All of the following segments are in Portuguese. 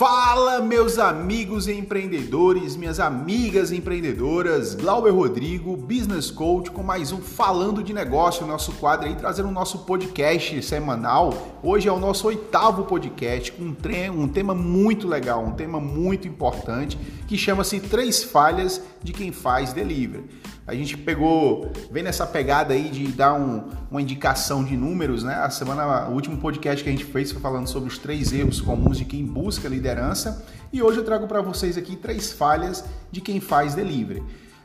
Fala, meus amigos empreendedores, minhas amigas empreendedoras, Glauber Rodrigo, Business Coach, com mais um Falando de Negócio, nosso quadro aí, trazendo o nosso podcast semanal. Hoje é o nosso oitavo podcast, um, um tema muito legal, um tema muito importante, que chama-se Três Falhas de Quem Faz Delivery. A gente pegou, vem nessa pegada aí de dar um, uma indicação de números, né? A semana, o último podcast que a gente fez foi falando sobre os três erros comuns de quem busca liderança e hoje eu trago para vocês aqui três falhas de quem faz delivery.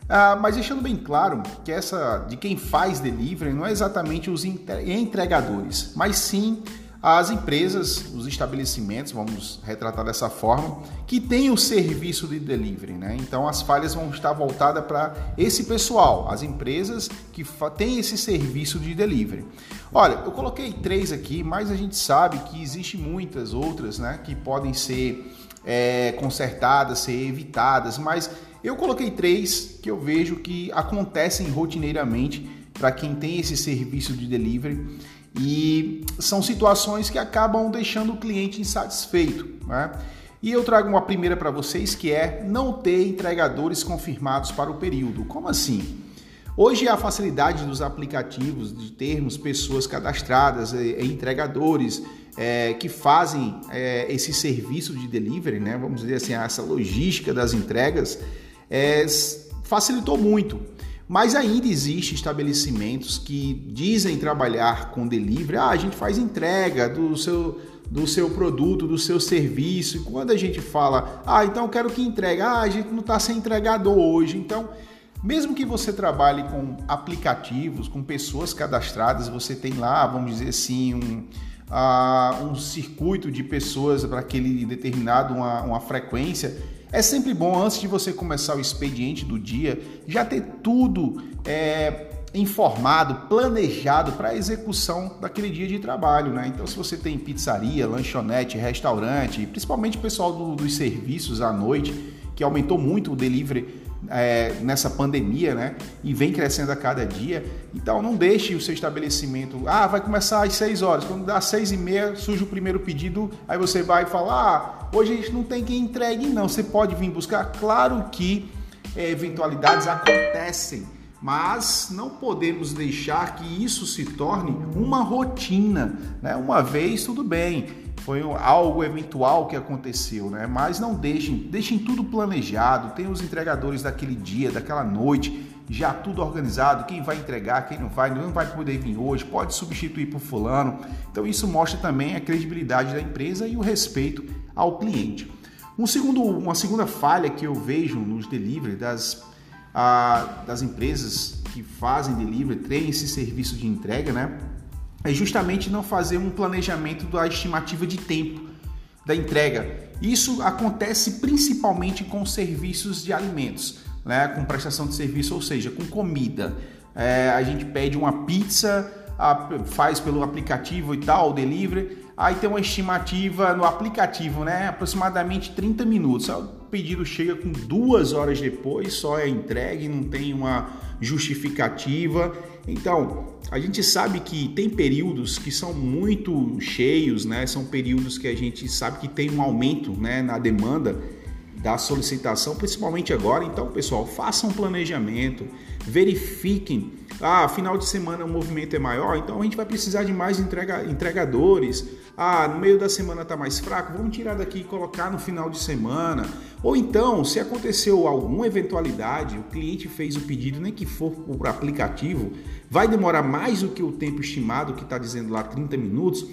Ah, mas deixando bem claro que essa de quem faz delivery não é exatamente os entregadores, mas sim as empresas, os estabelecimentos, vamos retratar dessa forma, que têm o serviço de delivery, né? Então as falhas vão estar voltadas para esse pessoal, as empresas que têm esse serviço de delivery. Olha, eu coloquei três aqui, mas a gente sabe que existe muitas outras, né, que podem ser é, consertadas, ser evitadas, mas eu coloquei três que eu vejo que acontecem rotineiramente para quem tem esse serviço de delivery e são situações que acabam deixando o cliente insatisfeito. Né? E eu trago uma primeira para vocês que é não ter entregadores confirmados para o período. Como assim? Hoje a facilidade dos aplicativos de termos pessoas cadastradas, entregadores é, que fazem é, esse serviço de delivery, né? vamos dizer assim, essa logística das entregas, é, facilitou muito. Mas ainda existe estabelecimentos que dizem trabalhar com delivery. Ah, a gente faz entrega do seu, do seu produto, do seu serviço. E quando a gente fala, ah, então eu quero que entregue. Ah, a gente não está sem entregador hoje. Então, mesmo que você trabalhe com aplicativos, com pessoas cadastradas, você tem lá, vamos dizer assim, um, uh, um circuito de pessoas para aquele determinado, uma, uma frequência é sempre bom, antes de você começar o expediente do dia, já ter tudo é, informado, planejado para a execução daquele dia de trabalho. Né? Então, se você tem pizzaria, lanchonete, restaurante, principalmente o pessoal do, dos serviços à noite, que aumentou muito o delivery é, nessa pandemia, né? E vem crescendo a cada dia. Então não deixe o seu estabelecimento. Ah, vai começar às 6 horas. Quando dá 6 e meia, surge o primeiro pedido. Aí você vai falar: ah, hoje a gente não tem quem entregue, não. Você pode vir buscar. Claro que é, eventualidades acontecem. Mas não podemos deixar que isso se torne uma rotina. Né? Uma vez, tudo bem foi algo eventual que aconteceu, né? Mas não deixem, deixem tudo planejado, tem os entregadores daquele dia, daquela noite, já tudo organizado, quem vai entregar, quem não vai, não vai poder vir hoje, pode substituir por fulano. Então isso mostra também a credibilidade da empresa e o respeito ao cliente. Um segundo, uma segunda falha que eu vejo nos delivery das, a, das empresas que fazem delivery, têm esse serviço de entrega, né? É justamente não fazer um planejamento da estimativa de tempo da entrega. Isso acontece principalmente com serviços de alimentos, né? com prestação de serviço, ou seja, com comida. É, a gente pede uma pizza, faz pelo aplicativo e tal, delivery, aí tem uma estimativa no aplicativo, né? aproximadamente 30 minutos. O pedido chega com duas horas depois, só é entregue, não tem uma justificativa. Então, a gente sabe que tem períodos que são muito cheios, né? São períodos que a gente sabe que tem um aumento, né, na demanda da solicitação, principalmente agora. Então, pessoal, façam um planejamento, verifiquem. Ah, final de semana o movimento é maior, então a gente vai precisar de mais entrega, entregadores. Ah, no meio da semana está mais fraco, vamos tirar daqui e colocar no final de semana. Ou então, se aconteceu alguma eventualidade, o cliente fez o pedido, nem que for por aplicativo, vai demorar mais do que o tempo estimado, que está dizendo lá 30 minutos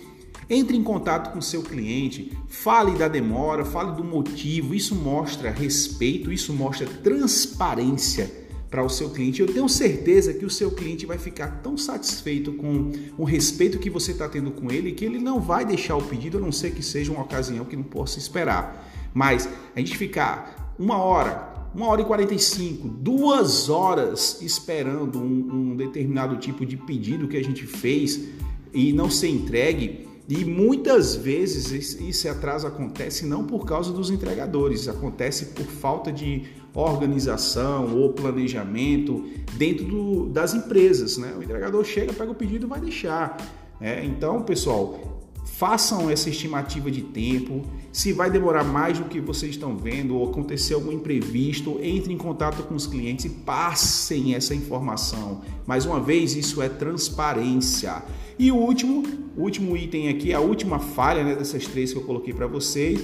entre em contato com seu cliente, fale da demora, fale do motivo. Isso mostra respeito, isso mostra transparência para o seu cliente. Eu tenho certeza que o seu cliente vai ficar tão satisfeito com o respeito que você está tendo com ele que ele não vai deixar o pedido, a não ser que seja uma ocasião que não possa esperar. Mas a gente ficar uma hora, uma hora e 45, duas horas esperando um, um determinado tipo de pedido que a gente fez e não ser entregue, e muitas vezes esse atraso acontece não por causa dos entregadores, acontece por falta de organização ou planejamento dentro do, das empresas. Né? O entregador chega, pega o pedido e vai deixar. É, então, pessoal, façam essa estimativa de tempo. Se vai demorar mais do que vocês estão vendo ou acontecer algum imprevisto, entre em contato com os clientes e passem essa informação. Mais uma vez, isso é transparência. E o último, último item aqui, a última falha né, dessas três que eu coloquei para vocês,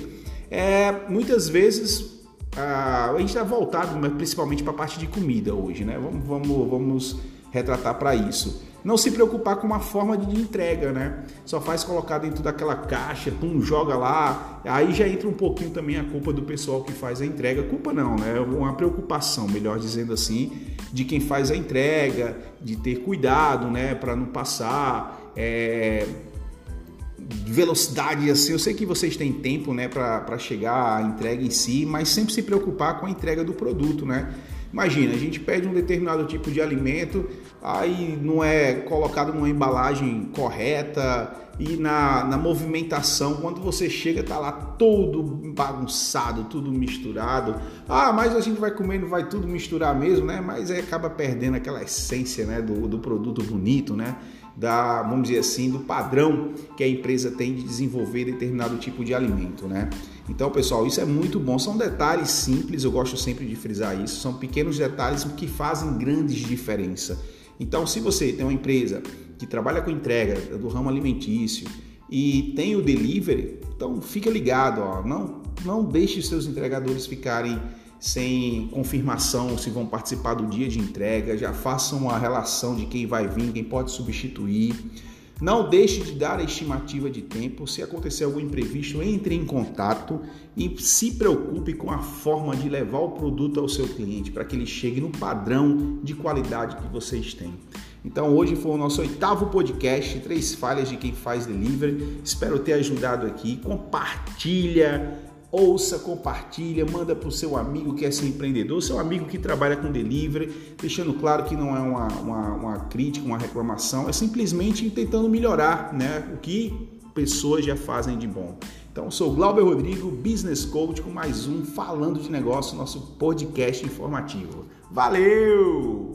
é muitas vezes a gente está voltado principalmente para a parte de comida hoje, né? Vamos, vamos, vamos retratar para isso. Não se preocupar com uma forma de entrega, né? Só faz colocar dentro daquela caixa, pum, joga lá. Aí já entra um pouquinho também a culpa do pessoal que faz a entrega. Culpa não, né? Uma preocupação, melhor dizendo assim, de quem faz a entrega, de ter cuidado, né? Para não passar. É velocidade assim. Eu sei que vocês têm tempo, né, para chegar à entrega em si, mas sempre se preocupar com a entrega do produto, né? Imagina, a gente pede um determinado tipo de alimento, aí não é colocado numa embalagem correta e na, na movimentação, quando você chega, tá lá todo bagunçado, tudo misturado. Ah, mas a gente vai comendo, vai tudo misturar mesmo, né? Mas aí acaba perdendo aquela essência né, do, do produto bonito, né? Da, vamos dizer assim, do padrão que a empresa tem de desenvolver determinado tipo de alimento, né? Então, pessoal, isso é muito bom. São detalhes simples, eu gosto sempre de frisar isso. São pequenos detalhes que fazem grandes diferença. Então, se você tem uma empresa que trabalha com entrega do ramo alimentício e tem o delivery, então fica ligado, ó, não, não deixe seus entregadores ficarem sem confirmação se vão participar do dia de entrega, já façam uma relação de quem vai vir, quem pode substituir. Não deixe de dar a estimativa de tempo. Se acontecer algum imprevisto, entre em contato e se preocupe com a forma de levar o produto ao seu cliente para que ele chegue no padrão de qualidade que vocês têm. Então hoje foi o nosso oitavo podcast, três falhas de quem faz delivery. Espero ter ajudado aqui. Compartilha ouça, compartilha, manda para o seu amigo que é seu empreendedor, seu amigo que trabalha com delivery, deixando claro que não é uma, uma, uma crítica, uma reclamação, é simplesmente tentando melhorar né, o que pessoas já fazem de bom. Então, sou Glauber Rodrigo, Business Coach, com mais um Falando de Negócio, nosso podcast informativo. Valeu!